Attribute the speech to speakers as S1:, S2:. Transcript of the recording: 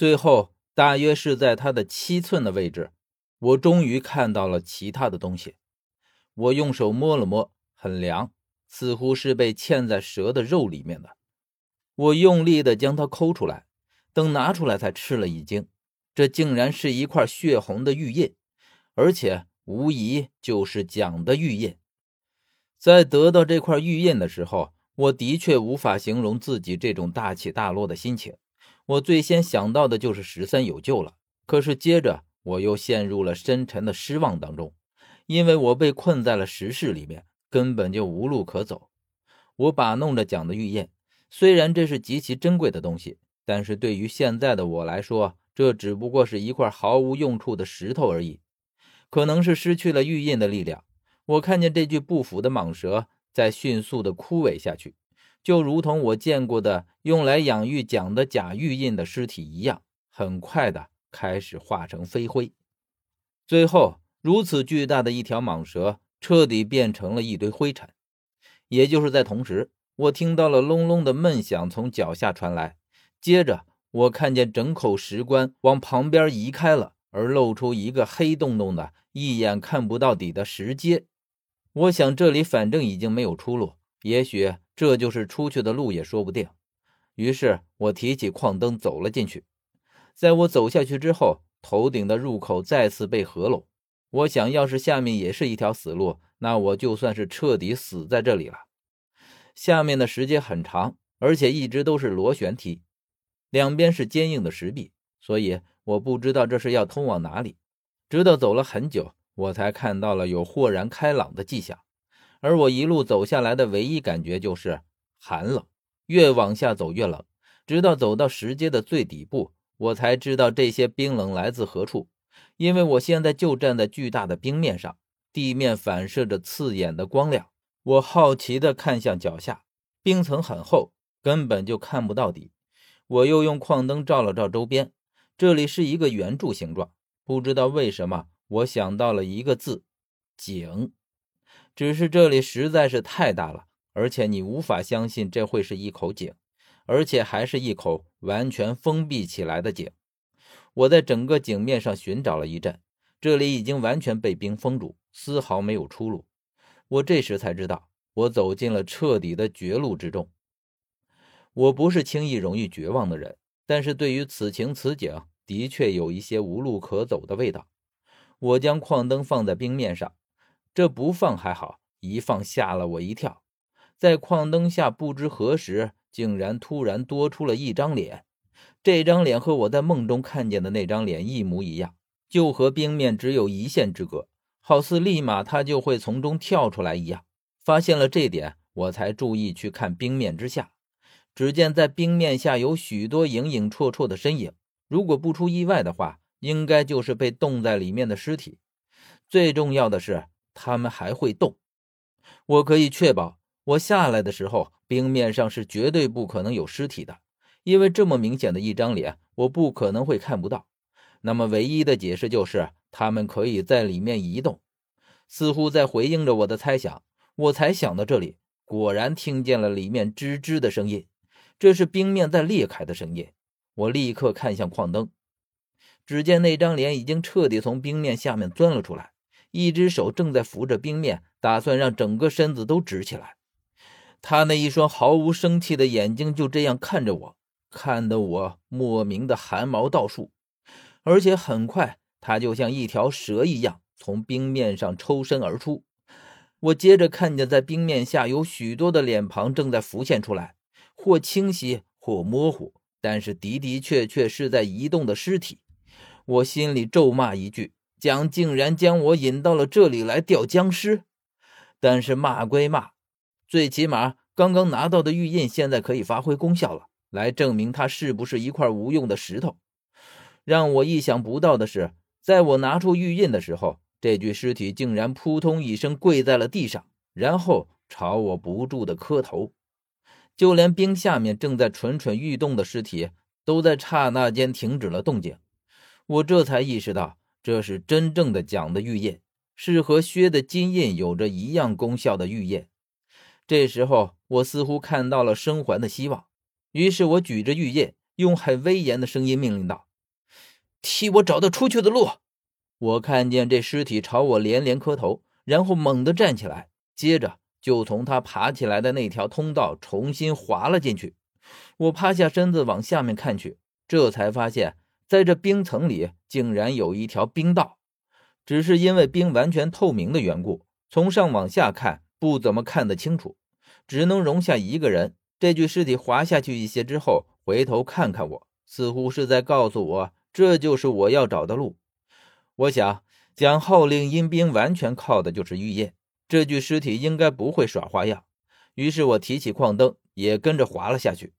S1: 最后，大约是在它的七寸的位置，我终于看到了其他的东西。我用手摸了摸，很凉，似乎是被嵌在蛇的肉里面的。我用力的将它抠出来，等拿出来才吃了一惊，这竟然是一块血红的玉印，而且无疑就是蒋的玉印。在得到这块玉印的时候，我的确无法形容自己这种大起大落的心情。我最先想到的就是十三有救了，可是接着我又陷入了深沉的失望当中，因为我被困在了石室里面，根本就无路可走。我把弄着蒋的玉印，虽然这是极其珍贵的东西，但是对于现在的我来说，这只不过是一块毫无用处的石头而已。可能是失去了玉印的力量。我看见这具不腐的蟒蛇在迅速的枯萎下去，就如同我见过的用来养育蒋的假玉印的尸体一样，很快的开始化成飞灰。最后，如此巨大的一条蟒蛇彻底变成了一堆灰尘。也就是在同时，我听到了隆隆的闷响从脚下传来，接着我看见整口石棺往旁边移开了，而露出一个黑洞洞的、一眼看不到底的石阶。我想这里反正已经没有出路，也许这就是出去的路也说不定。于是我提起矿灯走了进去。在我走下去之后，头顶的入口再次被合拢。我想要是下面也是一条死路，那我就算是彻底死在这里了。下面的石阶很长，而且一直都是螺旋梯，两边是坚硬的石壁，所以我不知道这是要通往哪里。直到走了很久。我才看到了有豁然开朗的迹象，而我一路走下来的唯一感觉就是寒冷，越往下走越冷，直到走到石阶的最底部，我才知道这些冰冷来自何处。因为我现在就站在巨大的冰面上，地面反射着刺眼的光亮。我好奇地看向脚下，冰层很厚，根本就看不到底。我又用矿灯照了照周边，这里是一个圆柱形状，不知道为什么。我想到了一个字，井。只是这里实在是太大了，而且你无法相信这会是一口井，而且还是一口完全封闭起来的井。我在整个井面上寻找了一阵，这里已经完全被冰封住，丝毫没有出路。我这时才知道，我走进了彻底的绝路之中。我不是轻易容易绝望的人，但是对于此情此景，的确有一些无路可走的味道。我将矿灯放在冰面上，这不放还好，一放吓了我一跳。在矿灯下，不知何时竟然突然多出了一张脸。这张脸和我在梦中看见的那张脸一模一样，就和冰面只有一线之隔，好似立马他就会从中跳出来一样。发现了这点，我才注意去看冰面之下。只见在冰面下有许多影影绰绰的身影，如果不出意外的话。应该就是被冻在里面的尸体。最重要的是，他们还会动。我可以确保，我下来的时候，冰面上是绝对不可能有尸体的，因为这么明显的一张脸，我不可能会看不到。那么，唯一的解释就是，他们可以在里面移动，似乎在回应着我的猜想。我才想到这里，果然听见了里面吱吱的声音，这是冰面在裂开的声音。我立刻看向矿灯。只见那张脸已经彻底从冰面下面钻了出来，一只手正在扶着冰面，打算让整个身子都直起来。他那一双毫无生气的眼睛就这样看着我，看得我莫名的汗毛倒竖。而且很快，他就像一条蛇一样从冰面上抽身而出。我接着看见，在冰面下有许多的脸庞正在浮现出来，或清晰，或模糊，但是的的确确是在移动的尸体。我心里咒骂一句：“蒋竟然将我引到了这里来钓僵尸！”但是骂归骂，最起码刚刚拿到的玉印现在可以发挥功效了，来证明它是不是一块无用的石头。让我意想不到的是，在我拿出玉印的时候，这具尸体竟然扑通一声跪在了地上，然后朝我不住的磕头。就连冰下面正在蠢蠢欲动的尸体，都在刹那间停止了动静。我这才意识到，这是真正的蒋的玉印，是和薛的金印有着一样功效的玉印。这时候，我似乎看到了生还的希望，于是我举着玉印，用很威严的声音命令道：“替我找到出去的路。我看见这尸体朝我连连磕头，然后猛地站起来，接着就从他爬起来的那条通道重新滑了进去。我趴下身子往下面看去，这才发现，在这冰层里竟然有一条冰道，只是因为冰完全透明的缘故，从上往下看不怎么看得清楚，只能容下一个人。这具尸体滑下去一些之后，回头看看我，似乎是在告诉我，这就是我要找的路。我想，蒋号令阴兵完全靠的就是玉叶，这具尸体应该不会耍花样。于是我提起矿灯，也跟着滑了下去。